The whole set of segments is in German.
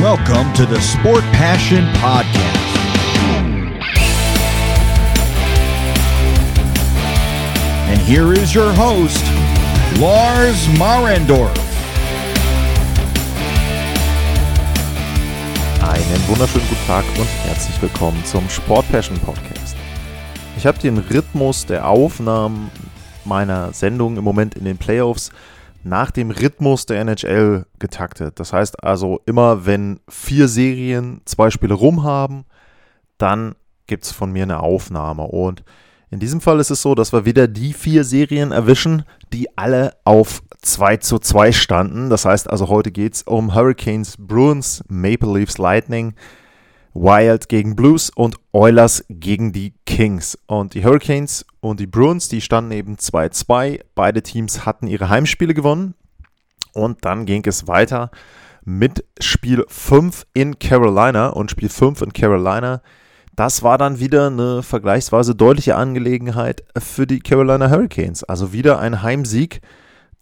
Welcome to the Sport Passion Podcast. And here is your host, Lars Marendorf. Einen wunderschönen guten Tag und herzlich willkommen zum Sport Passion Podcast. Ich habe den Rhythmus der Aufnahmen meiner Sendung im Moment in den Playoffs nach dem Rhythmus der NHL getaktet. Das heißt also, immer wenn vier Serien zwei Spiele rum haben, dann gibt es von mir eine Aufnahme. Und in diesem Fall ist es so, dass wir wieder die vier Serien erwischen, die alle auf 2 zu 2 standen. Das heißt also, heute geht es um Hurricanes, Bruins, Maple Leafs, Lightning, Wild gegen Blues und Oilers gegen die Kings. Und die Hurricanes und die Bruins, die standen eben 2-2. Beide Teams hatten ihre Heimspiele gewonnen. Und dann ging es weiter mit Spiel 5 in Carolina. Und Spiel 5 in Carolina, das war dann wieder eine vergleichsweise deutliche Angelegenheit für die Carolina Hurricanes. Also wieder ein Heimsieg.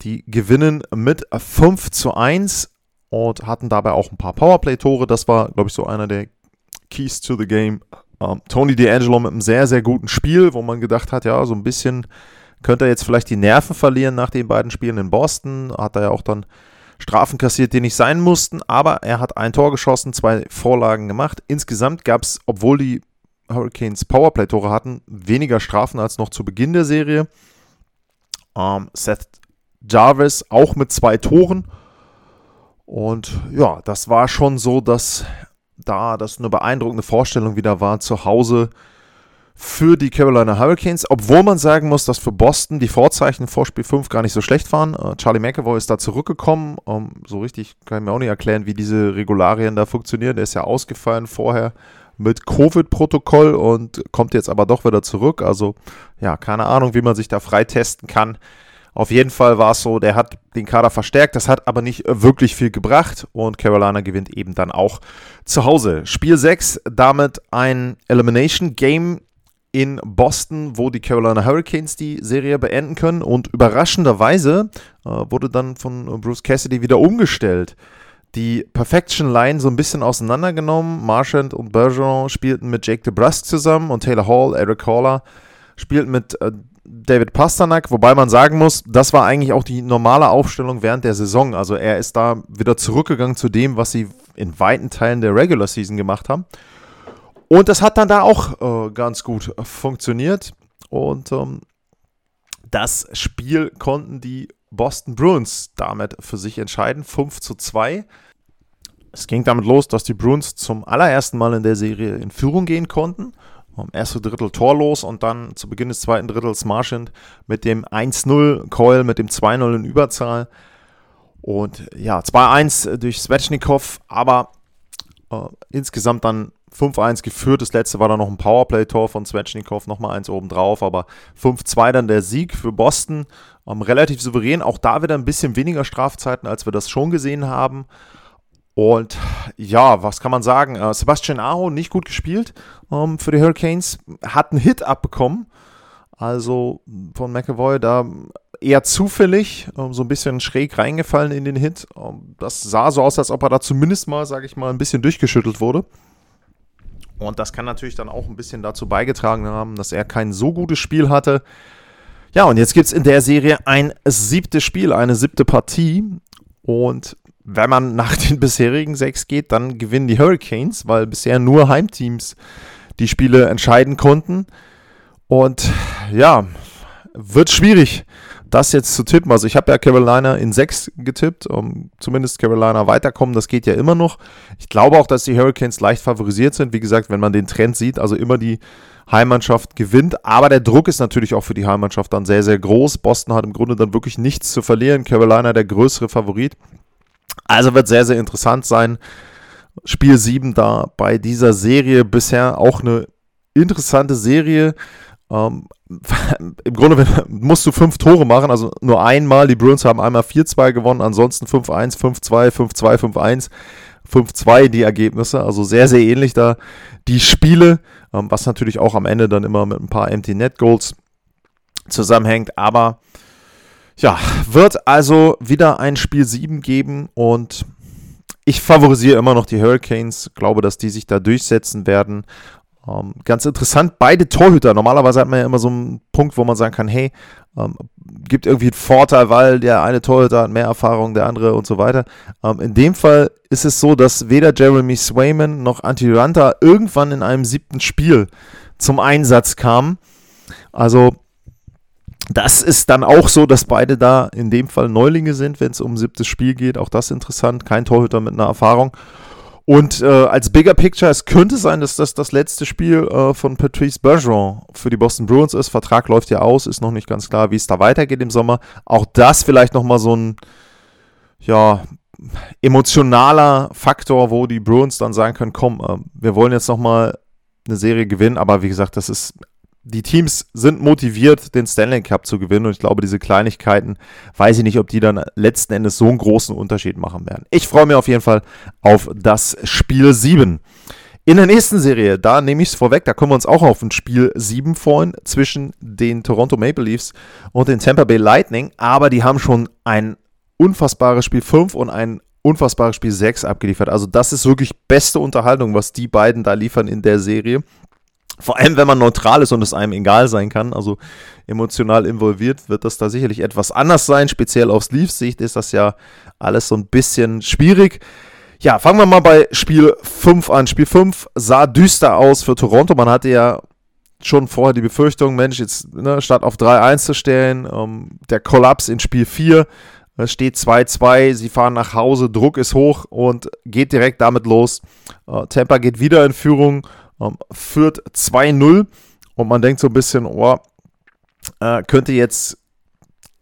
Die gewinnen mit 5 zu 1 und hatten dabei auch ein paar Powerplay-Tore. Das war, glaube ich, so einer der Keys to the Game. Um, Tony D'Angelo mit einem sehr, sehr guten Spiel, wo man gedacht hat, ja, so ein bisschen könnte er jetzt vielleicht die Nerven verlieren nach den beiden Spielen in Boston. Hat er ja auch dann Strafen kassiert, die nicht sein mussten, aber er hat ein Tor geschossen, zwei Vorlagen gemacht. Insgesamt gab es, obwohl die Hurricanes Powerplay-Tore hatten, weniger Strafen als noch zu Beginn der Serie. Um, Seth Jarvis auch mit zwei Toren. Und ja, das war schon so, dass da das eine beeindruckende Vorstellung wieder war zu Hause für die Carolina Hurricanes, obwohl man sagen muss, dass für Boston die Vorzeichen vor Spiel 5 gar nicht so schlecht waren. Uh, Charlie McAvoy ist da zurückgekommen. So richtig kann ich mir auch nicht erklären, wie diese Regularien da funktionieren. Der ist ja ausgefallen vorher mit Covid-Protokoll und kommt jetzt aber doch wieder zurück. Also ja, keine Ahnung, wie man sich da freitesten kann. Auf jeden Fall war es so, der hat den Kader verstärkt, das hat aber nicht wirklich viel gebracht und Carolina gewinnt eben dann auch zu Hause. Spiel 6, damit ein Elimination Game in Boston, wo die Carolina Hurricanes die Serie beenden können und überraschenderweise äh, wurde dann von Bruce Cassidy wieder umgestellt. Die Perfection Line so ein bisschen auseinandergenommen. Marchand und Bergeron spielten mit Jake DeBrusque zusammen und Taylor Hall, Eric Haller spielten mit äh, David Pasternak, wobei man sagen muss, das war eigentlich auch die normale Aufstellung während der Saison. Also er ist da wieder zurückgegangen zu dem, was sie in weiten Teilen der Regular Season gemacht haben. Und das hat dann da auch äh, ganz gut funktioniert. Und ähm, das Spiel konnten die Boston Bruins damit für sich entscheiden. 5 zu 2. Es ging damit los, dass die Bruins zum allerersten Mal in der Serie in Führung gehen konnten erste Drittel torlos und dann zu Beginn des zweiten Drittels Marchand mit dem 1-0, Coil mit dem 2-0 in Überzahl. Und ja, 2-1 durch Svechnikov, aber äh, insgesamt dann 5-1 geführt. Das letzte war dann noch ein Powerplay-Tor von Svechnikov, nochmal eins obendrauf, aber 5-2 dann der Sieg für Boston. Ähm, relativ souverän, auch da wieder ein bisschen weniger Strafzeiten, als wir das schon gesehen haben. Und ja, was kann man sagen? Äh, Sebastian Aho nicht gut gespielt ähm, für die Hurricanes, hat einen Hit abbekommen. Also von McAvoy da eher zufällig, ähm, so ein bisschen schräg reingefallen in den Hit. Ähm, das sah so aus, als ob er da zumindest mal, sage ich mal, ein bisschen durchgeschüttelt wurde. Und das kann natürlich dann auch ein bisschen dazu beigetragen haben, dass er kein so gutes Spiel hatte. Ja, und jetzt gibt es in der Serie ein siebtes Spiel, eine siebte Partie. Und wenn man nach den bisherigen sechs geht, dann gewinnen die Hurricanes, weil bisher nur Heimteams die Spiele entscheiden konnten. Und ja, wird schwierig, das jetzt zu tippen. Also ich habe ja Carolina in sechs getippt, um zumindest Carolina weiterkommen, das geht ja immer noch. Ich glaube auch, dass die Hurricanes leicht favorisiert sind. Wie gesagt, wenn man den Trend sieht, also immer die Heimmannschaft gewinnt. Aber der Druck ist natürlich auch für die Heimmannschaft dann sehr, sehr groß. Boston hat im Grunde dann wirklich nichts zu verlieren. Carolina der größere Favorit. Also wird sehr, sehr interessant sein. Spiel 7 da bei dieser Serie bisher auch eine interessante Serie. Ähm, Im Grunde musst du fünf Tore machen, also nur einmal. Die Bruins haben einmal 4-2 gewonnen, ansonsten 5-1, 5-2, 5-2, 5-1, 5-2 die Ergebnisse. Also sehr, sehr ähnlich da die Spiele, ähm, was natürlich auch am Ende dann immer mit ein paar Empty Net Goals zusammenhängt. Aber ja, wird also wieder ein Spiel 7 geben und ich favorisiere immer noch die Hurricanes, glaube, dass die sich da durchsetzen werden. Ähm, ganz interessant, beide Torhüter. Normalerweise hat man ja immer so einen Punkt, wo man sagen kann, hey, ähm, gibt irgendwie einen Vorteil, weil der eine Torhüter hat mehr Erfahrung, der andere und so weiter. Ähm, in dem Fall ist es so, dass weder Jeremy Swayman noch Antti Ranta irgendwann in einem siebten Spiel zum Einsatz kamen. Also das ist dann auch so, dass beide da in dem Fall Neulinge sind, wenn es um siebtes Spiel geht. Auch das interessant. Kein Torhüter mit einer Erfahrung. Und äh, als Bigger Picture, es könnte sein, dass das das letzte Spiel äh, von Patrice Bergeron für die Boston Bruins ist. Vertrag läuft ja aus, ist noch nicht ganz klar, wie es da weitergeht im Sommer. Auch das vielleicht nochmal so ein, ja, emotionaler Faktor, wo die Bruins dann sagen können, komm, äh, wir wollen jetzt nochmal eine Serie gewinnen. Aber wie gesagt, das ist die Teams sind motiviert, den Stanley Cup zu gewinnen. Und ich glaube, diese Kleinigkeiten, weiß ich nicht, ob die dann letzten Endes so einen großen Unterschied machen werden. Ich freue mich auf jeden Fall auf das Spiel 7. In der nächsten Serie, da nehme ich es vorweg, da können wir uns auch auf ein Spiel 7 freuen zwischen den Toronto Maple Leafs und den Tampa Bay Lightning. Aber die haben schon ein unfassbares Spiel 5 und ein unfassbares Spiel 6 abgeliefert. Also das ist wirklich beste Unterhaltung, was die beiden da liefern in der Serie. Vor allem, wenn man neutral ist und es einem egal sein kann, also emotional involviert, wird das da sicherlich etwas anders sein. Speziell aus Leafs Sicht ist das ja alles so ein bisschen schwierig. Ja, fangen wir mal bei Spiel 5 an. Spiel 5 sah düster aus für Toronto. Man hatte ja schon vorher die Befürchtung, Mensch, jetzt ne, statt auf 3-1 zu stellen, ähm, der Kollaps in Spiel 4. Es steht 2-2, sie fahren nach Hause, Druck ist hoch und geht direkt damit los. Äh, Tampa geht wieder in Führung ähm, führt 2-0 und man denkt so ein bisschen, oh, äh, könnte jetzt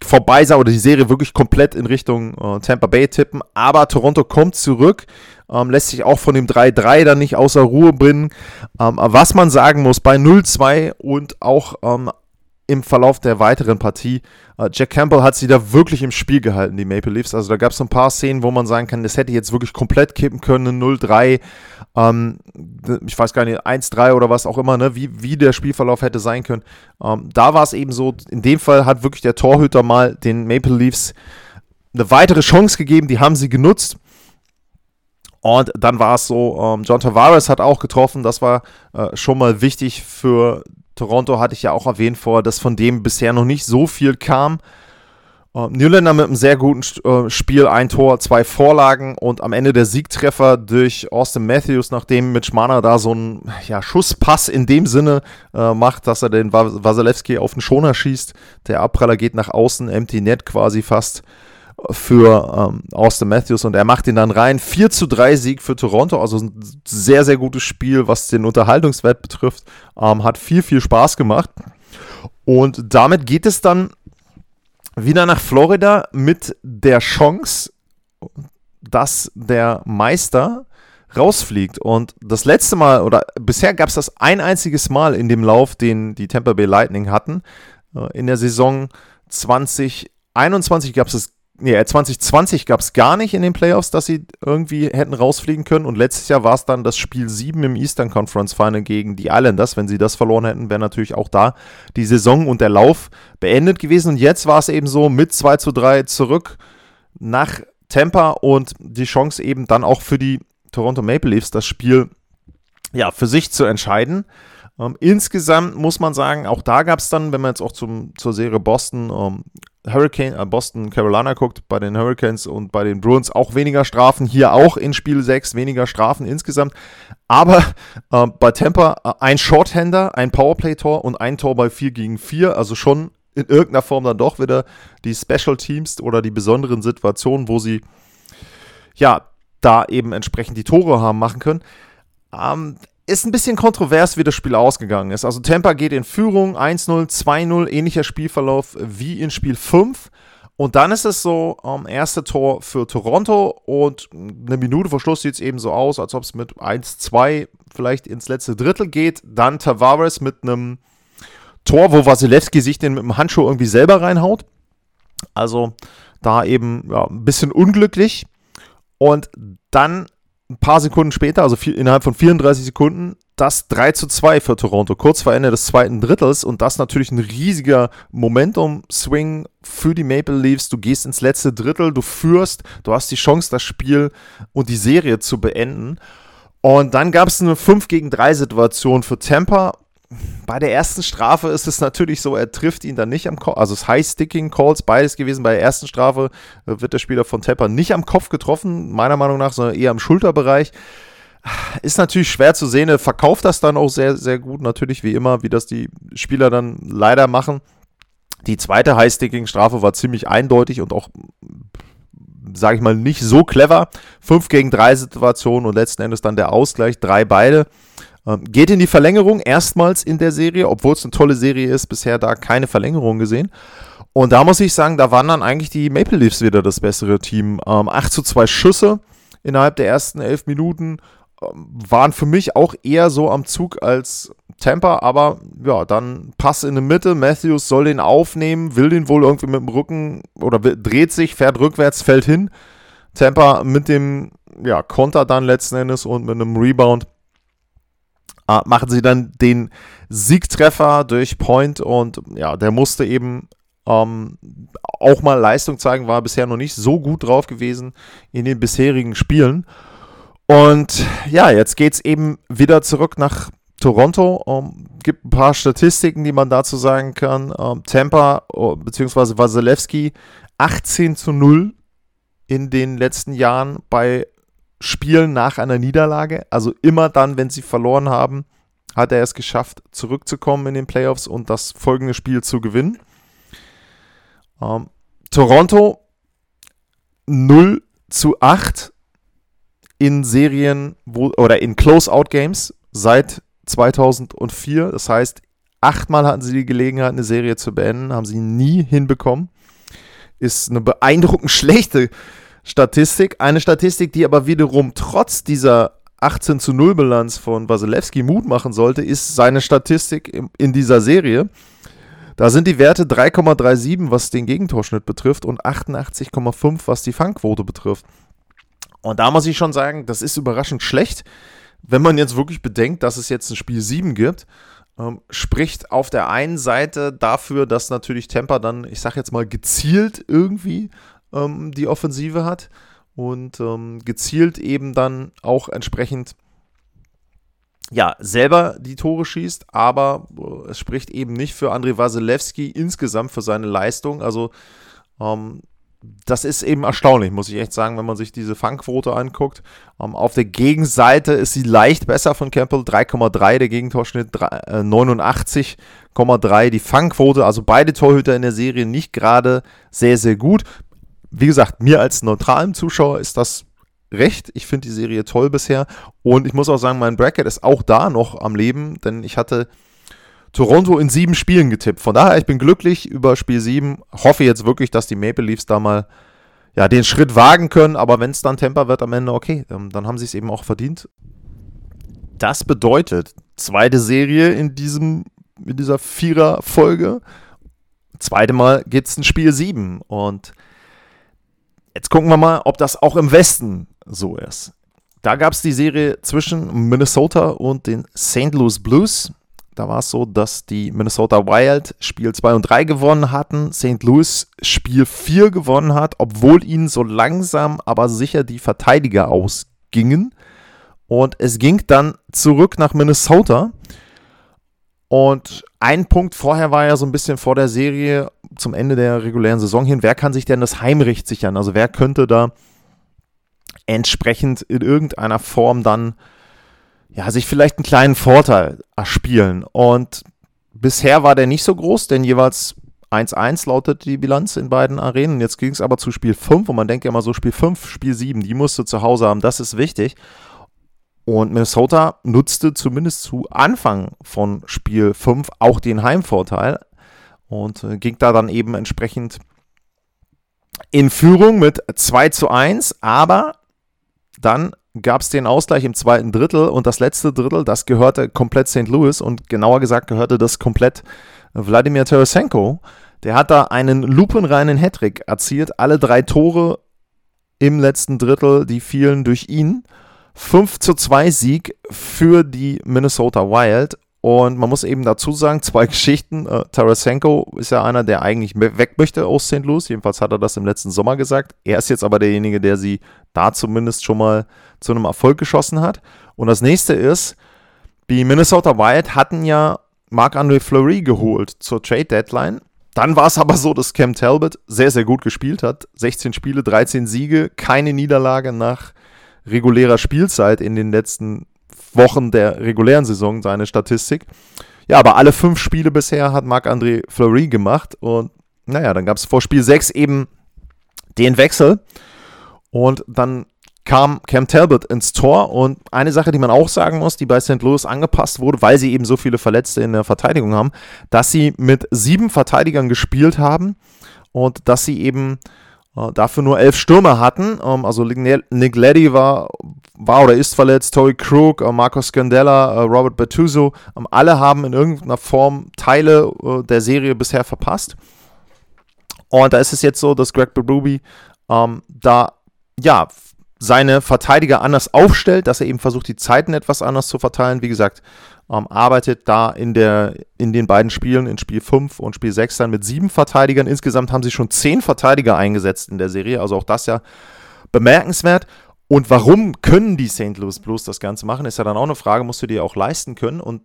vorbei sein oder die Serie wirklich komplett in Richtung äh, Tampa Bay tippen. Aber Toronto kommt zurück, ähm, lässt sich auch von dem 3-3 dann nicht außer Ruhe bringen. Ähm, was man sagen muss, bei 0-2 und auch ähm, im Verlauf der weiteren Partie. Uh, Jack Campbell hat sie da wirklich im Spiel gehalten, die Maple Leafs. Also da gab es ein paar Szenen, wo man sagen kann, das hätte jetzt wirklich komplett kippen können, 0-3, ähm, ich weiß gar nicht, 1-3 oder was auch immer, ne, wie, wie der Spielverlauf hätte sein können. Ähm, da war es eben so, in dem Fall hat wirklich der Torhüter mal den Maple Leafs eine weitere Chance gegeben, die haben sie genutzt. Und dann war es so, ähm, John Tavares hat auch getroffen, das war äh, schon mal wichtig für Toronto hatte ich ja auch erwähnt vor, dass von dem bisher noch nicht so viel kam. Uh, Newlander mit einem sehr guten uh, Spiel, ein Tor, zwei Vorlagen und am Ende der Siegtreffer durch Austin Matthews, nachdem Mitch Marner da so einen ja, Schusspass in dem Sinne uh, macht, dass er den Wasilewski auf den Schoner schießt. Der Abpraller geht nach außen, empty net quasi fast für ähm, Austin Matthews und er macht ihn dann rein. 4 zu 3 Sieg für Toronto, also ein sehr, sehr gutes Spiel, was den Unterhaltungswert betrifft. Ähm, hat viel, viel Spaß gemacht. Und damit geht es dann wieder nach Florida mit der Chance, dass der Meister rausfliegt. Und das letzte Mal, oder bisher gab es das ein einziges Mal in dem Lauf, den die Tampa Bay Lightning hatten. Äh, in der Saison 2021 gab es das nee, 2020 gab es gar nicht in den Playoffs, dass sie irgendwie hätten rausfliegen können. Und letztes Jahr war es dann das Spiel 7 im Eastern Conference Final gegen die Islanders. Wenn sie das verloren hätten, wäre natürlich auch da die Saison und der Lauf beendet gewesen. Und jetzt war es eben so mit 2 zu 3 zurück nach Tampa und die Chance eben dann auch für die Toronto Maple Leafs das Spiel ja, für sich zu entscheiden. Ähm, insgesamt muss man sagen, auch da gab es dann, wenn man jetzt auch zum, zur Serie Boston, ähm, Hurricane, äh, Boston, Carolina guckt, bei den Hurricanes und bei den Bruins auch weniger Strafen. Hier auch in Spiel 6 weniger Strafen insgesamt. Aber äh, bei Tampa äh, ein Shorthander, ein Powerplay-Tor und ein Tor bei 4 gegen 4. Also schon in irgendeiner Form dann doch wieder die Special Teams oder die besonderen Situationen, wo sie ja da eben entsprechend die Tore haben machen können. Ähm, ist ein bisschen kontrovers, wie das Spiel ausgegangen ist. Also Tampa geht in Führung, 1-0, 2-0, ähnlicher Spielverlauf wie in Spiel 5. Und dann ist es so, ähm, erste Tor für Toronto und eine Minute vor Schluss sieht es eben so aus, als ob es mit 1-2 vielleicht ins letzte Drittel geht. Dann Tavares mit einem Tor, wo Wasilewski sich den mit dem Handschuh irgendwie selber reinhaut. Also da eben ja, ein bisschen unglücklich. Und dann ein paar Sekunden später, also viel, innerhalb von 34 Sekunden, das 3 zu 2 für Toronto, kurz vor Ende des zweiten Drittels und das natürlich ein riesiger Momentum-Swing für die Maple Leafs. Du gehst ins letzte Drittel, du führst, du hast die Chance, das Spiel und die Serie zu beenden. Und dann gab es eine 5 gegen 3 Situation für Tampa. Bei der ersten Strafe ist es natürlich so, er trifft ihn dann nicht am Kopf, also es High Sticking Calls, beides gewesen. Bei der ersten Strafe wird der Spieler von Tampa nicht am Kopf getroffen, meiner Meinung nach, sondern eher am Schulterbereich. Ist natürlich schwer zu sehen. Er verkauft das dann auch sehr, sehr gut, natürlich wie immer, wie das die Spieler dann leider machen. Die zweite High-Sticking-Strafe war ziemlich eindeutig und auch, sage ich mal, nicht so clever. 5 gegen 3 Situationen und letzten Endes dann der Ausgleich, drei beide. Ähm, geht in die Verlängerung, erstmals in der Serie, obwohl es eine tolle Serie ist, bisher da keine Verlängerung gesehen. Und da muss ich sagen, da waren dann eigentlich die Maple Leafs wieder das bessere Team. Ähm, 8 zu 2 Schüsse innerhalb der ersten elf Minuten waren für mich auch eher so am Zug als Tampa, aber ja, dann Pass in die Mitte. Matthews soll den aufnehmen, will den wohl irgendwie mit dem Rücken oder dreht sich, fährt rückwärts, fällt hin. Tampa mit dem ja, Konter dann letzten Endes und mit einem Rebound äh, machen sie dann den Siegtreffer durch Point und ja, der musste eben ähm, auch mal Leistung zeigen, war bisher noch nicht so gut drauf gewesen in den bisherigen Spielen. Und ja, jetzt geht es eben wieder zurück nach Toronto. Um, gibt ein paar Statistiken, die man dazu sagen kann. Um, Tampa uh, bzw. Wasilewski 18 zu 0 in den letzten Jahren bei Spielen nach einer Niederlage. Also immer dann, wenn sie verloren haben, hat er es geschafft, zurückzukommen in den Playoffs und das folgende Spiel zu gewinnen. Um, Toronto 0 zu 8 in Serien wo, oder in Close-Out-Games seit 2004. Das heißt, achtmal hatten sie die Gelegenheit, eine Serie zu beenden, haben sie nie hinbekommen. Ist eine beeindruckend schlechte Statistik. Eine Statistik, die aber wiederum trotz dieser 18 zu 0 Bilanz von Wasilewski Mut machen sollte, ist seine Statistik in dieser Serie. Da sind die Werte 3,37, was den Gegentorschnitt betrifft, und 88,5, was die Fangquote betrifft. Und da muss ich schon sagen, das ist überraschend schlecht, wenn man jetzt wirklich bedenkt, dass es jetzt ein Spiel 7 gibt. Ähm, spricht auf der einen Seite dafür, dass natürlich Temper dann, ich sag jetzt mal, gezielt irgendwie ähm, die Offensive hat und ähm, gezielt eben dann auch entsprechend ja, selber die Tore schießt, aber äh, es spricht eben nicht für Andrei Wasilewski insgesamt für seine Leistung. Also ähm, das ist eben erstaunlich, muss ich echt sagen, wenn man sich diese Fangquote anguckt. Ähm, auf der Gegenseite ist sie leicht besser von Campbell, 3,3, der Gegentorschnitt 89,3, äh, die Fangquote, also beide Torhüter in der Serie nicht gerade sehr, sehr gut. Wie gesagt, mir als neutralen Zuschauer ist das recht. Ich finde die Serie toll bisher und ich muss auch sagen, mein Bracket ist auch da noch am Leben, denn ich hatte Toronto in sieben Spielen getippt. Von daher, ich bin glücklich über Spiel 7. Hoffe jetzt wirklich, dass die Maple Leafs da mal ja, den Schritt wagen können. Aber wenn es dann Temper wird am Ende, okay, ähm, dann haben sie es eben auch verdient. Das bedeutet, zweite Serie in, diesem, in dieser Vierer-Folge. Zweite Mal gibt es ein Spiel 7. Und jetzt gucken wir mal, ob das auch im Westen so ist. Da gab es die Serie zwischen Minnesota und den St. Louis Blues. Da war es so, dass die Minnesota Wild Spiel 2 und 3 gewonnen hatten, St. Louis Spiel 4 gewonnen hat, obwohl ihnen so langsam aber sicher die Verteidiger ausgingen. Und es ging dann zurück nach Minnesota. Und ein Punkt vorher war ja so ein bisschen vor der Serie zum Ende der regulären Saison hin, wer kann sich denn das Heimrecht sichern? Also wer könnte da entsprechend in irgendeiner Form dann ja, sich vielleicht einen kleinen Vorteil erspielen. Und bisher war der nicht so groß, denn jeweils 1-1 lautet die Bilanz in beiden Arenen. Jetzt ging es aber zu Spiel 5 und man denkt ja immer so, Spiel 5, Spiel 7, die musst du zu Hause haben, das ist wichtig. Und Minnesota nutzte zumindest zu Anfang von Spiel 5 auch den Heimvorteil und äh, ging da dann eben entsprechend in Führung mit 2 zu 1, aber dann gab es den Ausgleich im zweiten Drittel und das letzte Drittel, das gehörte komplett St. Louis und genauer gesagt gehörte das komplett Wladimir Tarasenko. Der hat da einen lupenreinen Hattrick erzielt. Alle drei Tore im letzten Drittel, die fielen durch ihn. 5 zu 2 Sieg für die Minnesota Wild. Und man muss eben dazu sagen, zwei Geschichten. Äh, Tarasenko ist ja einer, der eigentlich weg möchte aus St. Louis. Jedenfalls hat er das im letzten Sommer gesagt. Er ist jetzt aber derjenige, der sie da zumindest schon mal zu einem Erfolg geschossen hat. Und das nächste ist, die Minnesota Wild hatten ja Marc-André Fleury geholt zur Trade Deadline. Dann war es aber so, dass Cam Talbot sehr, sehr gut gespielt hat. 16 Spiele, 13 Siege, keine Niederlage nach regulärer Spielzeit in den letzten Wochen der regulären Saison, seine Statistik. Ja, aber alle fünf Spiele bisher hat Marc-André Fleury gemacht. Und naja, dann gab es vor Spiel 6 eben den Wechsel. Und dann kam Cam Talbot ins Tor und eine Sache, die man auch sagen muss, die bei St. Louis angepasst wurde, weil sie eben so viele Verletzte in der Verteidigung haben, dass sie mit sieben Verteidigern gespielt haben und dass sie eben äh, dafür nur elf Stürmer hatten. Ähm, also Nick Leddy war, war oder ist verletzt, Tory Krug, äh, Marcos Scandella, äh, Robert Bertuzzo, ähm, alle haben in irgendeiner Form Teile äh, der Serie bisher verpasst. Und da ist es jetzt so, dass Greg Berube ähm, da ja seine Verteidiger anders aufstellt, dass er eben versucht, die Zeiten etwas anders zu verteilen. Wie gesagt, ähm, arbeitet da in, der, in den beiden Spielen, in Spiel 5 und Spiel 6 dann mit sieben Verteidigern. Insgesamt haben sie schon zehn Verteidiger eingesetzt in der Serie, also auch das ja bemerkenswert. Und warum können die St. Louis Blues das Ganze machen, ist ja dann auch eine Frage, musst du dir auch leisten können. Und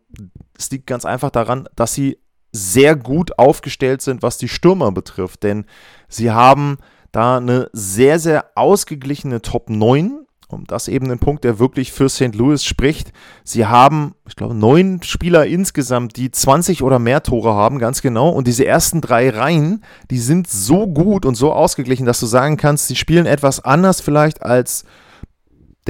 es liegt ganz einfach daran, dass sie sehr gut aufgestellt sind, was die Stürmer betrifft. Denn sie haben da eine sehr, sehr ausgeglichene Top 9. Und das eben ein Punkt, der wirklich für St. Louis spricht. Sie haben, ich glaube, neun Spieler insgesamt, die 20 oder mehr Tore haben, ganz genau. Und diese ersten drei Reihen, die sind so gut und so ausgeglichen, dass du sagen kannst, sie spielen etwas anders vielleicht als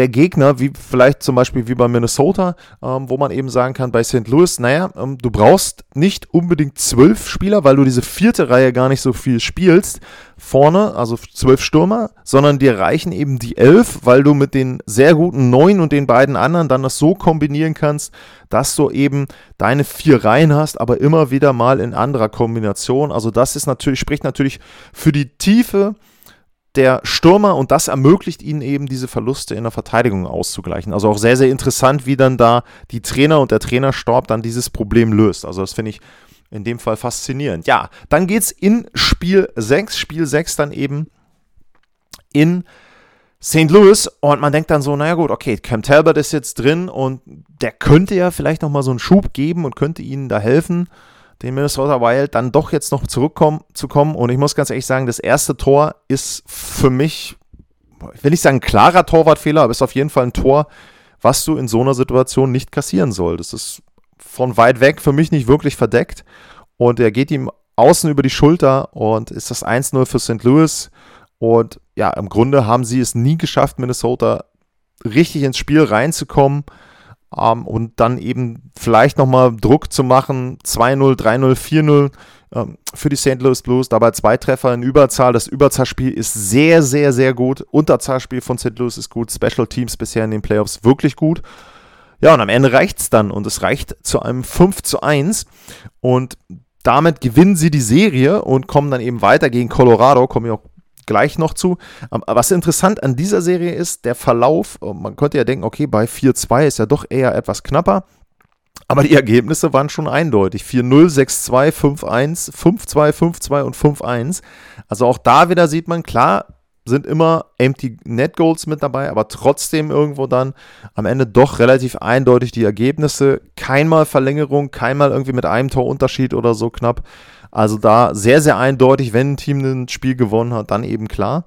der Gegner, wie vielleicht zum Beispiel wie bei Minnesota, ähm, wo man eben sagen kann, bei St. Louis, naja, ähm, du brauchst nicht unbedingt zwölf Spieler, weil du diese vierte Reihe gar nicht so viel spielst, vorne, also zwölf Stürmer, sondern dir reichen eben die elf, weil du mit den sehr guten neun und den beiden anderen dann das so kombinieren kannst, dass du eben deine vier Reihen hast, aber immer wieder mal in anderer Kombination. Also das ist natürlich, spricht natürlich für die Tiefe der Stürmer und das ermöglicht ihnen eben diese Verluste in der Verteidigung auszugleichen. Also auch sehr, sehr interessant, wie dann da die Trainer und der Trainerstab dann dieses Problem löst. Also das finde ich in dem Fall faszinierend. Ja, dann geht es in Spiel 6, Spiel 6 dann eben in St. Louis und man denkt dann so, naja gut, okay, Cam Talbot ist jetzt drin und der könnte ja vielleicht nochmal so einen Schub geben und könnte ihnen da helfen den Minnesota Wild dann doch jetzt noch zurückkommen zu kommen. Und ich muss ganz ehrlich sagen, das erste Tor ist für mich, ich will nicht sagen klarer Torwartfehler, aber ist auf jeden Fall ein Tor, was du in so einer Situation nicht kassieren solltest. Das ist von weit weg für mich nicht wirklich verdeckt. Und er geht ihm außen über die Schulter und ist das 1-0 für St. Louis. Und ja, im Grunde haben sie es nie geschafft, Minnesota richtig ins Spiel reinzukommen ähm, und dann eben vielleicht nochmal Druck zu machen, 2-0, 3-0, 4-0 ähm, für die St. Louis Blues, dabei zwei Treffer in Überzahl. Das Überzahlspiel ist sehr, sehr, sehr gut. Unterzahlspiel von St. Louis ist gut. Special Teams bisher in den Playoffs wirklich gut. Ja, und am Ende reicht es dann und es reicht zu einem 5 zu 1 und damit gewinnen sie die Serie und kommen dann eben weiter gegen Colorado, komme ich auch gleich noch zu. Ähm, was interessant an dieser Serie ist, der Verlauf, äh, man könnte ja denken, okay, bei 4-2 ist ja doch eher etwas knapper. Aber die Ergebnisse waren schon eindeutig. 4-0, 6-2, 5-1, 5-2, 5-2 und 5-1. Also auch da wieder sieht man, klar, sind immer Empty Net Goals mit dabei, aber trotzdem irgendwo dann am Ende doch relativ eindeutig die Ergebnisse. Keinmal Verlängerung, keinmal irgendwie mit einem Torunterschied oder so knapp. Also da sehr, sehr eindeutig, wenn ein Team ein Spiel gewonnen hat, dann eben klar.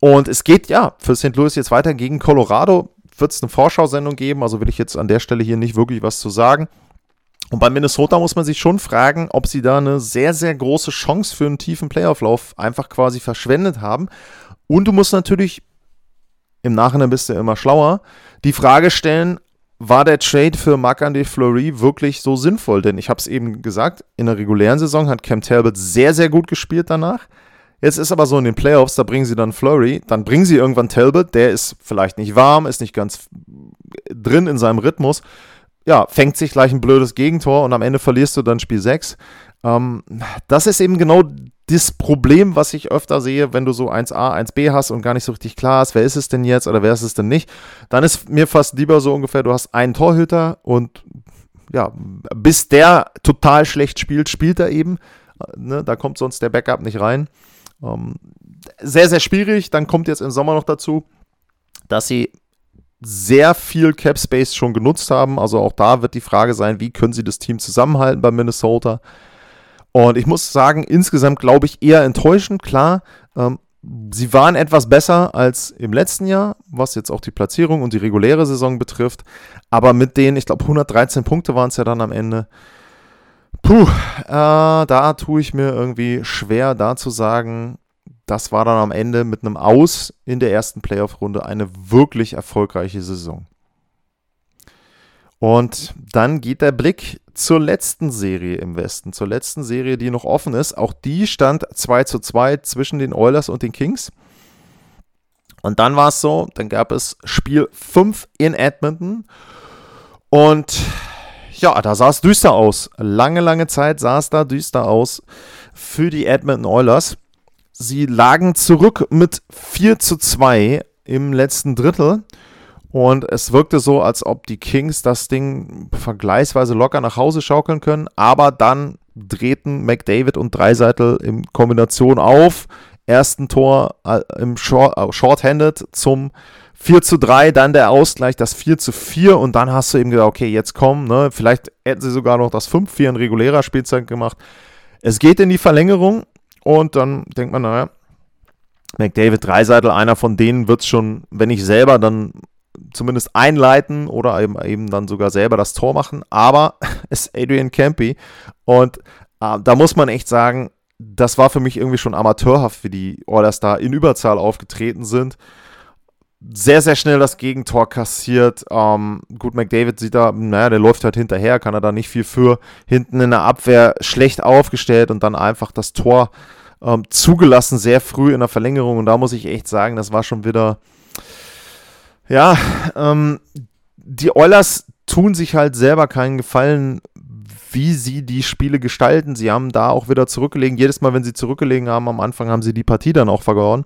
Und es geht ja für St. Louis jetzt weiter gegen Colorado. Wird es eine Vorschau-Sendung geben, also will ich jetzt an der Stelle hier nicht wirklich was zu sagen. Und bei Minnesota muss man sich schon fragen, ob sie da eine sehr, sehr große Chance für einen tiefen Playoff-Lauf einfach quasi verschwendet haben. Und du musst natürlich, im Nachhinein bist du immer schlauer, die Frage stellen, war der Trade für Marc-André Fleury wirklich so sinnvoll? Denn ich habe es eben gesagt, in der regulären Saison hat Cam Talbot sehr, sehr gut gespielt danach. Jetzt ist aber so in den Playoffs, da bringen sie dann Flurry, dann bringen sie irgendwann Talbot, der ist vielleicht nicht warm, ist nicht ganz drin in seinem Rhythmus. Ja, fängt sich gleich ein blödes Gegentor und am Ende verlierst du dann Spiel 6. Ähm, das ist eben genau das Problem, was ich öfter sehe, wenn du so 1a, 1b hast und gar nicht so richtig klar ist, wer ist es denn jetzt oder wer ist es denn nicht, dann ist mir fast lieber so ungefähr, du hast einen Torhüter und ja, bis der total schlecht spielt, spielt er eben. Ne, da kommt sonst der Backup nicht rein. Ähm, sehr, sehr schwierig. Dann kommt jetzt im Sommer noch dazu, dass sie sehr viel Cap Space schon genutzt haben. Also auch da wird die Frage sein, wie können sie das Team zusammenhalten bei Minnesota. Und ich muss sagen, insgesamt glaube ich eher enttäuschend. Klar, ähm, sie waren etwas besser als im letzten Jahr, was jetzt auch die Platzierung und die reguläre Saison betrifft. Aber mit denen, ich glaube, 113 Punkte waren es ja dann am Ende. Puh, äh, da tue ich mir irgendwie schwer, da zu sagen, das war dann am Ende mit einem Aus in der ersten Playoff-Runde eine wirklich erfolgreiche Saison. Und dann geht der Blick zur letzten Serie im Westen, zur letzten Serie, die noch offen ist. Auch die stand 2 zu 2 zwischen den Oilers und den Kings. Und dann war es so, dann gab es Spiel 5 in Edmonton. Und ja, da sah es düster aus. Lange, lange Zeit sah es da düster aus für die Edmonton Oilers. Sie lagen zurück mit 4 zu 2 im letzten Drittel. Und es wirkte so, als ob die Kings das Ding vergleichsweise locker nach Hause schaukeln können. Aber dann drehten McDavid und Dreiseitel in Kombination auf. Ersten Tor äh, im Short, äh, Shorthanded zum 4 zu 3, dann der Ausgleich, das 4 zu 4 und dann hast du eben gedacht, okay, jetzt komm, ne? vielleicht hätten sie sogar noch das 5-4 in regulärer Spielzeit gemacht. Es geht in die Verlängerung und dann denkt man, naja, McDavid Dreiseitel, einer von denen wird es schon, wenn nicht selber, dann zumindest einleiten oder eben, eben dann sogar selber das Tor machen. Aber es ist Adrian Campy und äh, da muss man echt sagen, das war für mich irgendwie schon amateurhaft, wie die Oilers da in Überzahl aufgetreten sind. Sehr, sehr schnell das Gegentor kassiert. Ähm, gut, McDavid sieht da, naja, der läuft halt hinterher, kann er da nicht viel für. Hinten in der Abwehr schlecht aufgestellt und dann einfach das Tor ähm, zugelassen, sehr früh in der Verlängerung. Und da muss ich echt sagen, das war schon wieder ja, ähm, die Oilers tun sich halt selber keinen Gefallen, wie sie die Spiele gestalten. Sie haben da auch wieder zurückgelegen. Jedes Mal, wenn sie zurückgelegen haben, am Anfang haben sie die Partie dann auch verloren.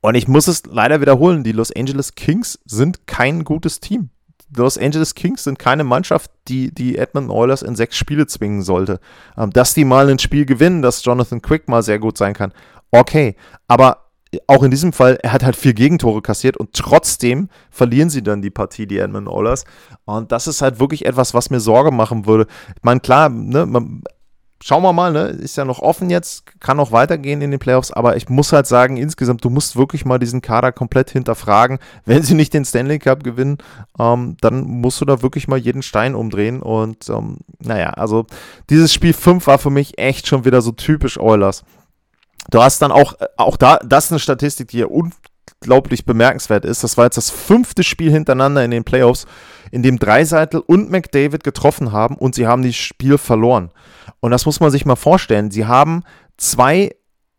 Und ich muss es leider wiederholen, die Los Angeles Kings sind kein gutes Team. Die Los Angeles Kings sind keine Mannschaft, die die Edmonton Oilers in sechs Spiele zwingen sollte. Ähm, dass die mal ein Spiel gewinnen, dass Jonathan Quick mal sehr gut sein kann, okay. Aber auch in diesem Fall, er hat halt vier Gegentore kassiert und trotzdem verlieren sie dann die Partie, die Edmund Oilers. Und das ist halt wirklich etwas, was mir Sorge machen würde. Ich meine, klar, ne, man, schauen wir mal, ne, ist ja noch offen jetzt, kann noch weitergehen in den Playoffs, aber ich muss halt sagen, insgesamt, du musst wirklich mal diesen Kader komplett hinterfragen. Wenn sie nicht den Stanley Cup gewinnen, ähm, dann musst du da wirklich mal jeden Stein umdrehen. Und ähm, naja, also dieses Spiel 5 war für mich echt schon wieder so typisch Oilers. Du hast dann auch, äh, auch da, das ist eine Statistik, die ja unglaublich bemerkenswert ist. Das war jetzt das fünfte Spiel hintereinander in den Playoffs, in dem Dreiseitel und McDavid getroffen haben und sie haben das Spiel verloren. Und das muss man sich mal vorstellen. Sie haben zwei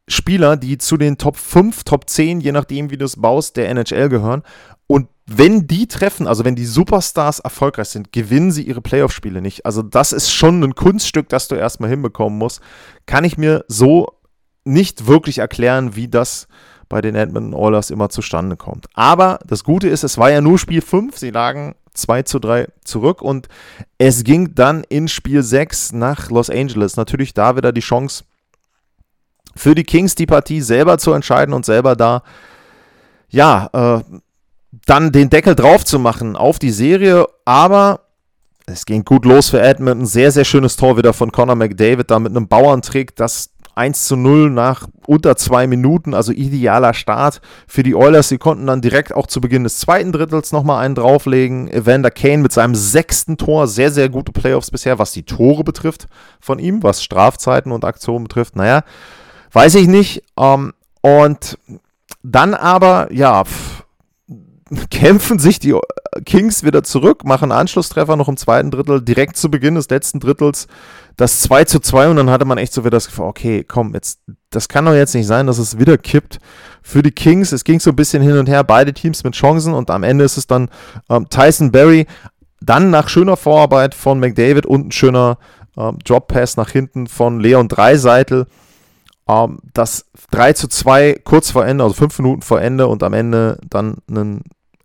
Spieler, die zu den Top 5, Top 10, je nachdem, wie du es baust, der NHL gehören. Und wenn die treffen, also wenn die Superstars erfolgreich sind, gewinnen sie ihre Playoff-Spiele nicht. Also das ist schon ein Kunststück, das du erstmal hinbekommen musst. Kann ich mir so nicht wirklich erklären, wie das bei den Edmonton Oilers immer zustande kommt. Aber das Gute ist, es war ja nur Spiel 5, sie lagen 2 zu 3 zurück und es ging dann in Spiel 6 nach Los Angeles. Natürlich da wieder die Chance für die Kings, die Partie selber zu entscheiden und selber da, ja, äh, dann den Deckel drauf zu machen auf die Serie. Aber es ging gut los für Edmonton. Sehr, sehr schönes Tor wieder von Conor McDavid da mit einem Bauerntrick. Das 1 zu 0 nach unter zwei Minuten, also idealer Start für die Oilers. Sie konnten dann direkt auch zu Beginn des zweiten Drittels nochmal einen drauflegen. Evander Kane mit seinem sechsten Tor, sehr, sehr gute Playoffs bisher, was die Tore betrifft von ihm, was Strafzeiten und Aktionen betrifft. Naja, weiß ich nicht. Ähm, und dann aber, ja, kämpfen sich die Kings wieder zurück, machen Anschlusstreffer noch im zweiten Drittel, direkt zu Beginn des letzten Drittels das 2 zu 2 und dann hatte man echt so wieder das Gefühl, okay, komm, jetzt, das kann doch jetzt nicht sein, dass es wieder kippt für die Kings. Es ging so ein bisschen hin und her, beide Teams mit Chancen und am Ende ist es dann ähm, Tyson Berry, dann nach schöner Vorarbeit von McDavid und ein schöner ähm, Drop Pass nach hinten von Leon Dreiseitel Ähm, das 3 zu 2 kurz vor Ende, also fünf Minuten vor Ende und am Ende dann ein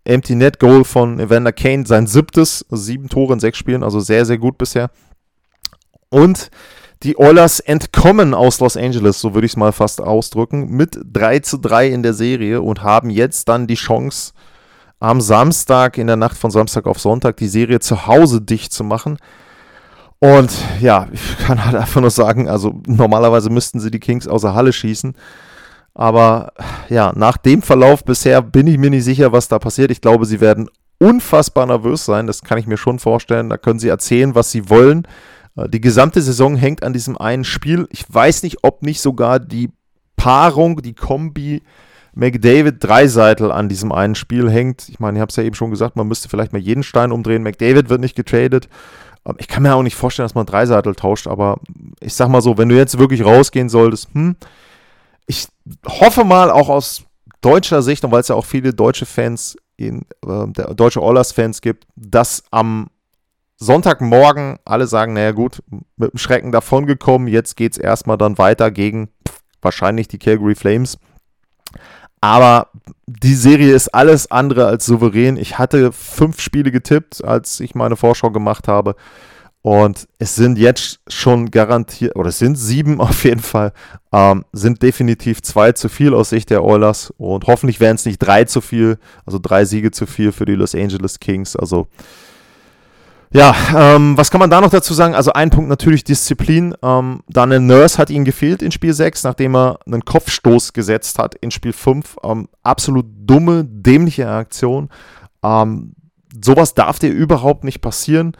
Empty Net Goal von Evander Kane, sein siebtes, also sieben Tore in sechs Spielen, also sehr, sehr gut bisher. Und die Oilers entkommen aus Los Angeles, so würde ich es mal fast ausdrücken, mit 3 zu 3 in der Serie und haben jetzt dann die Chance, am Samstag, in der Nacht von Samstag auf Sonntag, die Serie zu Hause dicht zu machen. Und ja, ich kann halt einfach nur sagen, also normalerweise müssten sie die Kings außer Halle schießen. Aber ja, nach dem Verlauf bisher bin ich mir nicht sicher, was da passiert. Ich glaube, sie werden unfassbar nervös sein. Das kann ich mir schon vorstellen. Da können sie erzählen, was sie wollen. Äh, die gesamte Saison hängt an diesem einen Spiel. Ich weiß nicht, ob nicht sogar die Paarung, die Kombi McDavid Dreiseitel an diesem einen Spiel hängt. Ich meine, ich habe es ja eben schon gesagt, man müsste vielleicht mal jeden Stein umdrehen. McDavid wird nicht getradet. Ähm, ich kann mir auch nicht vorstellen, dass man Dreiseitel tauscht, aber ich sag mal so, wenn du jetzt wirklich rausgehen solltest, hm, ich hoffe mal auch aus deutscher Sicht, und weil es ja auch viele deutsche Fans in, äh, deutsche Oilers-Fans gibt, dass am Sonntagmorgen alle sagen, naja gut, mit dem Schrecken davongekommen, jetzt geht es erstmal dann weiter gegen pff, wahrscheinlich die Calgary Flames. Aber die Serie ist alles andere als souverän. Ich hatte fünf Spiele getippt, als ich meine Vorschau gemacht habe. Und es sind jetzt schon garantiert, oder es sind sieben auf jeden Fall, ähm, sind definitiv zwei zu viel aus Sicht der Oilers. Und hoffentlich werden es nicht drei zu viel, also drei Siege zu viel für die Los Angeles Kings. Also ja, ähm, was kann man da noch dazu sagen? Also ein Punkt natürlich Disziplin. Ähm, Daniel Nurse hat ihnen gefehlt in Spiel 6, nachdem er einen Kopfstoß gesetzt hat in Spiel 5. Ähm, absolut dumme, dämliche Aktion. Ähm, sowas darf dir überhaupt nicht passieren.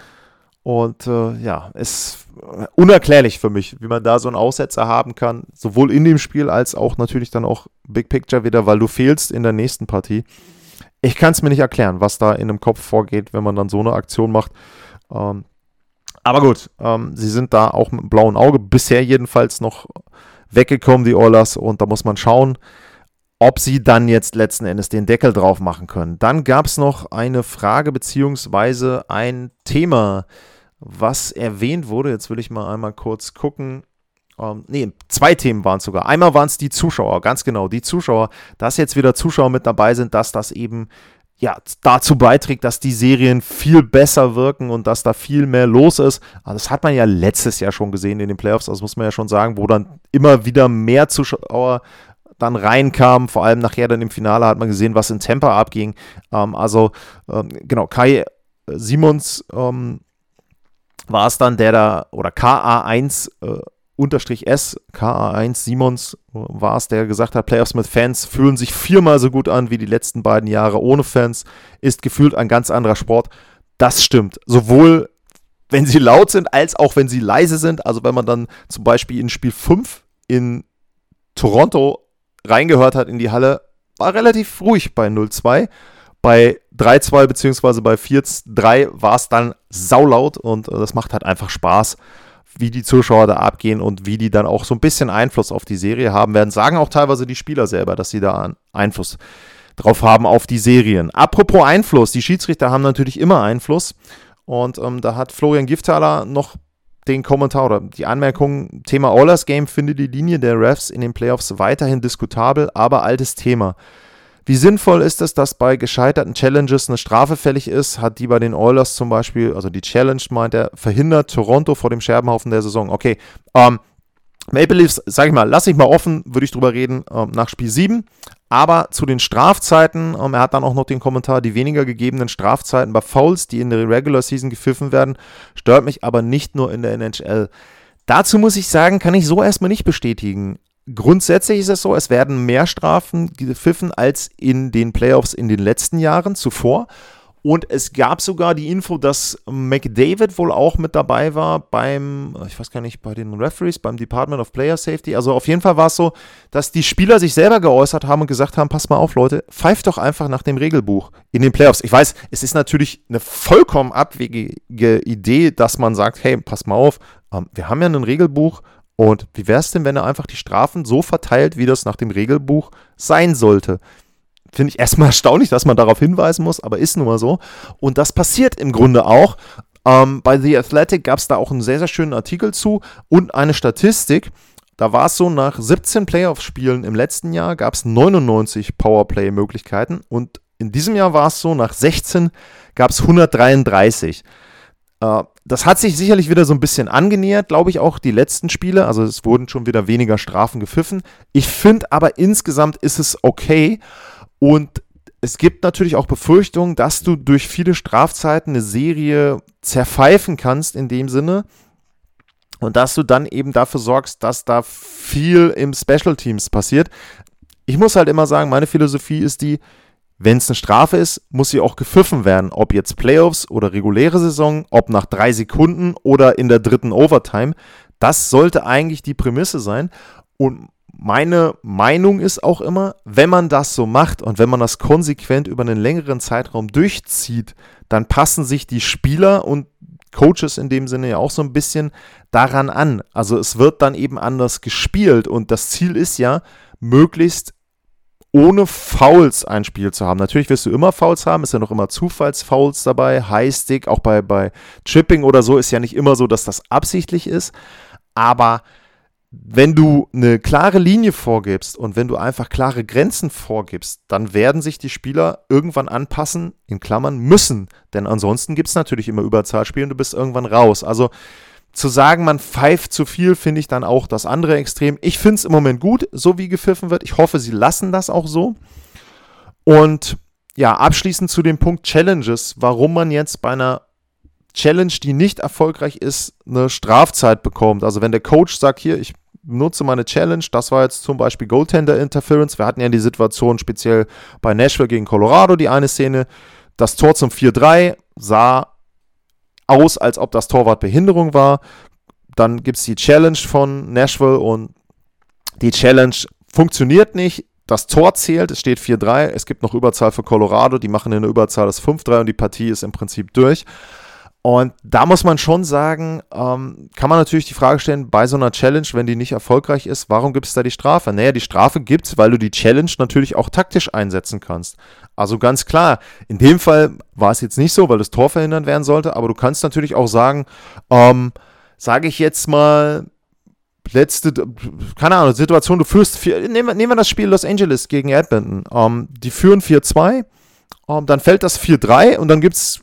Und äh, ja, ist unerklärlich für mich, wie man da so einen Aussetzer haben kann. Sowohl in dem Spiel als auch natürlich dann auch Big Picture wieder, weil du fehlst in der nächsten Partie ich kann es mir nicht erklären, was da in dem Kopf vorgeht, wenn man dann so eine Aktion macht. Ähm, aber gut, ähm, sie sind da auch mit einem blauen Auge bisher jedenfalls noch weggekommen, die Oilers, und da muss man schauen, ob sie dann jetzt letzten Endes den Deckel drauf machen können. Dann gab es noch eine Frage beziehungsweise ein Thema, was erwähnt wurde. Jetzt will ich mal einmal kurz gucken. Ähm, nee, zwei Themen waren es sogar. Einmal waren es die Zuschauer, ganz genau, die Zuschauer, dass jetzt wieder Zuschauer mit dabei sind, dass das eben ja, dazu beiträgt, dass die Serien viel besser wirken und dass da viel mehr los ist. Also das hat man ja letztes Jahr schon gesehen in den Playoffs, das muss man ja schon sagen, wo dann immer wieder mehr Zuschauer dann reinkamen. Vor allem nachher dann im Finale hat man gesehen, was in Tampa abging. Ähm, also ähm, genau, Kai Simons ähm, war es dann, der da, oder KA1 äh, unterstrich S, KA1 Simons war es, der gesagt hat, Playoffs mit Fans fühlen sich viermal so gut an wie die letzten beiden Jahre ohne Fans, ist gefühlt ein ganz anderer Sport. Das stimmt. Sowohl wenn sie laut sind, als auch wenn sie leise sind. Also wenn man dann zum Beispiel in Spiel 5 in Toronto reingehört hat in die Halle, war relativ ruhig bei 0-2. Bei 3-2 bzw. bei 4-3 war es dann saulaut und das macht halt einfach Spaß wie die Zuschauer da abgehen und wie die dann auch so ein bisschen Einfluss auf die Serie haben werden. Sagen auch teilweise die Spieler selber, dass sie da Einfluss drauf haben auf die Serien. Apropos Einfluss, die Schiedsrichter haben natürlich immer Einfluss. Und ähm, da hat Florian Giftaler noch den Kommentar oder die Anmerkung, Thema Oilers Game finde die Linie der Refs in den Playoffs weiterhin diskutabel, aber altes Thema. Wie sinnvoll ist es, dass bei gescheiterten Challenges eine Strafe fällig ist? Hat die bei den Oilers zum Beispiel, also die Challenge meint er, verhindert Toronto vor dem Scherbenhaufen der Saison? Okay, ähm, Maple Leafs, sag ich mal, lass ich mal offen, würde ich drüber reden, ähm, nach Spiel 7. Aber zu den Strafzeiten, ähm, er hat dann auch noch den Kommentar, die weniger gegebenen Strafzeiten bei Fouls, die in der Regular Season gepfiffen werden, stört mich aber nicht nur in der NHL. Dazu muss ich sagen, kann ich so erstmal nicht bestätigen. Grundsätzlich ist es so, es werden mehr Strafen gepfiffen als in den Playoffs in den letzten Jahren zuvor. Und es gab sogar die Info, dass McDavid wohl auch mit dabei war beim, ich weiß gar nicht, bei den Referees, beim Department of Player Safety. Also auf jeden Fall war es so, dass die Spieler sich selber geäußert haben und gesagt haben, pass mal auf Leute, pfeift doch einfach nach dem Regelbuch in den Playoffs. Ich weiß, es ist natürlich eine vollkommen abwegige Idee, dass man sagt, hey, pass mal auf, ähm, wir haben ja ein Regelbuch und wie wäre es denn, wenn er einfach die Strafen so verteilt, wie das nach dem Regelbuch sein sollte? Finde ich erstmal erstaunlich, dass man darauf hinweisen muss, aber ist nun mal so. Und das passiert im Grunde auch. Ähm, bei The Athletic gab es da auch einen sehr, sehr schönen Artikel zu und eine Statistik. Da war es so, nach 17 Playoff-Spielen im letzten Jahr gab es 99 Powerplay-Möglichkeiten und in diesem Jahr war es so, nach 16 gab es 133. Äh, das hat sich sicherlich wieder so ein bisschen angenähert, glaube ich, auch die letzten Spiele. Also es wurden schon wieder weniger Strafen gepfiffen. Ich finde aber insgesamt ist es okay. Und es gibt natürlich auch Befürchtungen, dass du durch viele Strafzeiten eine Serie zerpfeifen kannst in dem Sinne, und dass du dann eben dafür sorgst, dass da viel im Special Teams passiert. Ich muss halt immer sagen, meine Philosophie ist die, wenn es eine Strafe ist, muss sie auch gepfiffen werden. Ob jetzt Playoffs oder reguläre Saison, ob nach drei Sekunden oder in der dritten Overtime. Das sollte eigentlich die Prämisse sein. Und meine Meinung ist auch immer, wenn man das so macht und wenn man das konsequent über einen längeren Zeitraum durchzieht, dann passen sich die Spieler und Coaches in dem Sinne ja auch so ein bisschen daran an. Also es wird dann eben anders gespielt und das Ziel ist ja, möglichst ohne Fouls ein Spiel zu haben. Natürlich wirst du immer Fouls haben, ist ja noch immer Zufallsfouls dabei, High-Stick, auch bei, bei Tripping oder so ist ja nicht immer so, dass das absichtlich ist, aber wenn du eine klare Linie vorgibst und wenn du einfach klare Grenzen vorgibst, dann werden sich die Spieler irgendwann anpassen, in Klammern müssen. Denn ansonsten gibt es natürlich immer Überzahlspiele und du bist irgendwann raus. Also zu sagen, man pfeift zu viel, finde ich dann auch das andere Extrem. Ich finde es im Moment gut, so wie gepfiffen wird. Ich hoffe, sie lassen das auch so. Und ja, abschließend zu dem Punkt Challenges, warum man jetzt bei einer Challenge, die nicht erfolgreich ist, eine Strafzeit bekommt. Also wenn der Coach sagt, hier, ich nutze meine Challenge, das war jetzt zum Beispiel Goaltender Interference. Wir hatten ja die Situation speziell bei Nashville gegen Colorado, die eine Szene. Das Tor zum 4-3 sah aus, als ob das Torwart Behinderung war. Dann gibt es die Challenge von Nashville und die Challenge funktioniert nicht. Das Tor zählt, es steht 4-3. Es gibt noch Überzahl für Colorado, die machen eine Überzahl das 5-3 und die Partie ist im Prinzip durch. Und da muss man schon sagen, ähm, kann man natürlich die Frage stellen, bei so einer Challenge, wenn die nicht erfolgreich ist, warum gibt es da die Strafe? Naja, die Strafe gibt es, weil du die Challenge natürlich auch taktisch einsetzen kannst. Also ganz klar, in dem Fall war es jetzt nicht so, weil das Tor verhindert werden sollte, aber du kannst natürlich auch sagen, ähm, sage ich jetzt mal, letzte, keine Ahnung, Situation, du führst, vier, nehmen, nehmen wir das Spiel Los Angeles gegen Edmonton, ähm, die führen 4-2, ähm, dann fällt das 4-3 und dann gibt es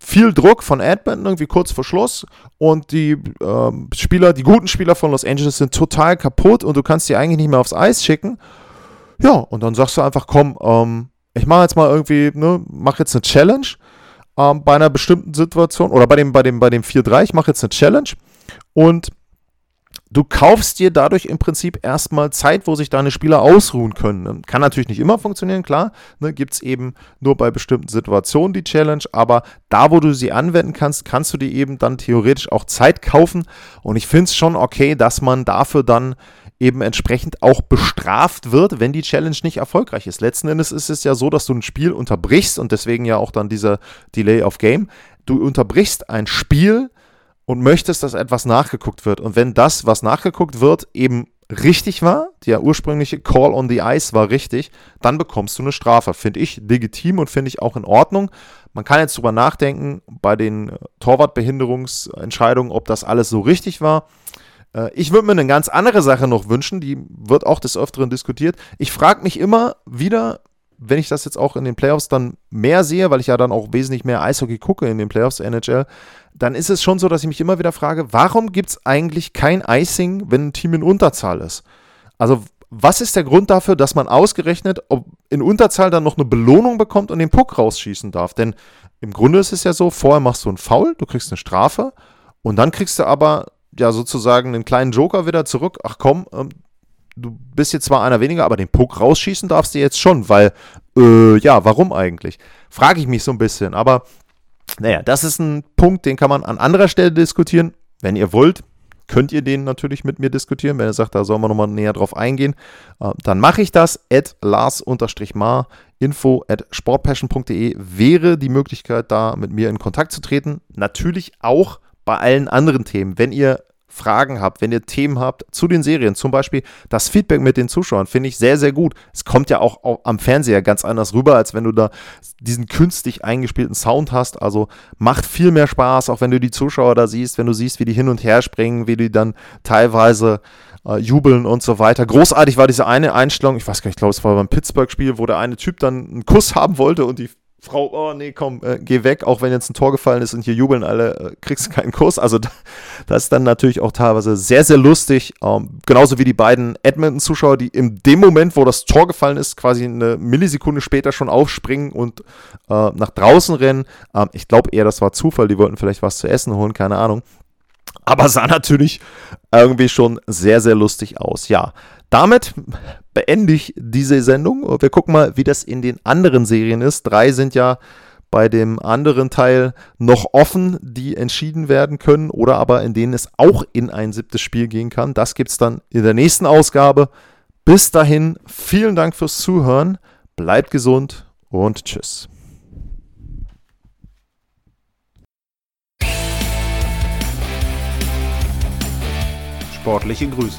viel Druck von Edmonton irgendwie kurz vor Schluss und die ähm, Spieler, die guten Spieler von Los Angeles sind total kaputt und du kannst die eigentlich nicht mehr aufs Eis schicken. Ja, und dann sagst du einfach, komm, ähm, ich mache jetzt mal irgendwie, ne, mach jetzt eine Challenge ähm, bei einer bestimmten Situation oder bei dem, bei dem, bei dem 4-3, ich mache jetzt eine Challenge und du kaufst dir dadurch im Prinzip erstmal Zeit, wo sich deine Spieler ausruhen können. Kann natürlich nicht immer funktionieren, klar. Ne, Gibt es eben nur bei bestimmten Situationen die Challenge, aber da, wo du sie anwenden kannst, kannst du dir eben dann theoretisch auch Zeit kaufen. Und ich finde es schon okay, dass man dafür dann eben entsprechend auch bestraft wird, wenn die Challenge nicht erfolgreich ist. Letzten Endes ist es ja so, dass du ein Spiel unterbrichst und deswegen ja auch dann dieser Delay of Game. Du unterbrichst ein Spiel, und möchtest, dass etwas nachgeguckt wird. Und wenn das, was nachgeguckt wird, eben richtig war, der ursprüngliche Call on the Ice war richtig, dann bekommst du eine Strafe. Finde ich legitim und finde ich auch in Ordnung. Man kann jetzt drüber nachdenken, bei den Torwartbehinderungsentscheidungen, ob das alles so richtig war. Äh, ich würde mir eine ganz andere Sache noch wünschen, die wird auch des Öfteren diskutiert. Ich frage mich immer wieder, wenn ich das jetzt auch in den Playoffs dann mehr sehe, weil ich ja dann auch wesentlich mehr Eishockey gucke in den Playoffs der NHL, dann ist es schon so, dass ich mich immer wieder frage, warum gibt es eigentlich kein Icing, wenn ein Team in Unterzahl ist? Also was ist der Grund dafür, dass man ausgerechnet ob in Unterzahl dann noch eine Belohnung bekommt und den Puck rausschießen darf? Denn im Grunde ist es ja so, vorher machst du einen Foul, du kriegst eine Strafe und dann kriegst du aber ja sozusagen einen kleinen Joker wieder zurück. Ach komm, ähm, du bist jetzt zwar einer weniger, aber den Puck rausschießen darfst du jetzt schon, weil, äh, ja, warum eigentlich? Frage ich mich so ein bisschen. Aber naja, das ist ein Punkt, den kann man an anderer Stelle diskutieren. Wenn ihr wollt, könnt ihr den natürlich mit mir diskutieren. Wenn ihr sagt, da soll man nochmal näher drauf eingehen, äh, dann mache ich das. At Lars-Mar, info at sportpassion.de wäre die Möglichkeit, da mit mir in Kontakt zu treten. Natürlich auch bei allen anderen Themen. Wenn ihr Fragen habt, wenn ihr Themen habt zu den Serien, zum Beispiel das Feedback mit den Zuschauern, finde ich sehr, sehr gut. Es kommt ja auch am Fernseher ganz anders rüber, als wenn du da diesen künstlich eingespielten Sound hast. Also macht viel mehr Spaß, auch wenn du die Zuschauer da siehst, wenn du siehst, wie die hin und her springen, wie die dann teilweise äh, jubeln und so weiter. Großartig war diese eine Einstellung, ich weiß gar nicht, ich glaube, es war beim Pittsburgh-Spiel, wo der eine Typ dann einen Kuss haben wollte und die Frau, oh nee, komm, äh, geh weg, auch wenn jetzt ein Tor gefallen ist und hier jubeln alle, äh, kriegst keinen Kuss. Also das ist dann natürlich auch teilweise sehr, sehr lustig. Ähm, genauso wie die beiden Edmonton-Zuschauer, die in dem Moment, wo das Tor gefallen ist, quasi eine Millisekunde später schon aufspringen und äh, nach draußen rennen. Ähm, ich glaube eher, das war Zufall, die wollten vielleicht was zu essen holen, keine Ahnung. Aber sah natürlich irgendwie schon sehr, sehr lustig aus. Ja, damit beende ich diese Sendung. Wir gucken mal, wie das in den anderen Serien ist. Drei sind ja bei dem anderen Teil noch offen, die entschieden werden können oder aber in denen es auch in ein siebtes Spiel gehen kann. Das gibt es dann in der nächsten Ausgabe. Bis dahin, vielen Dank fürs Zuhören. Bleibt gesund und tschüss. Sportliche Grüße.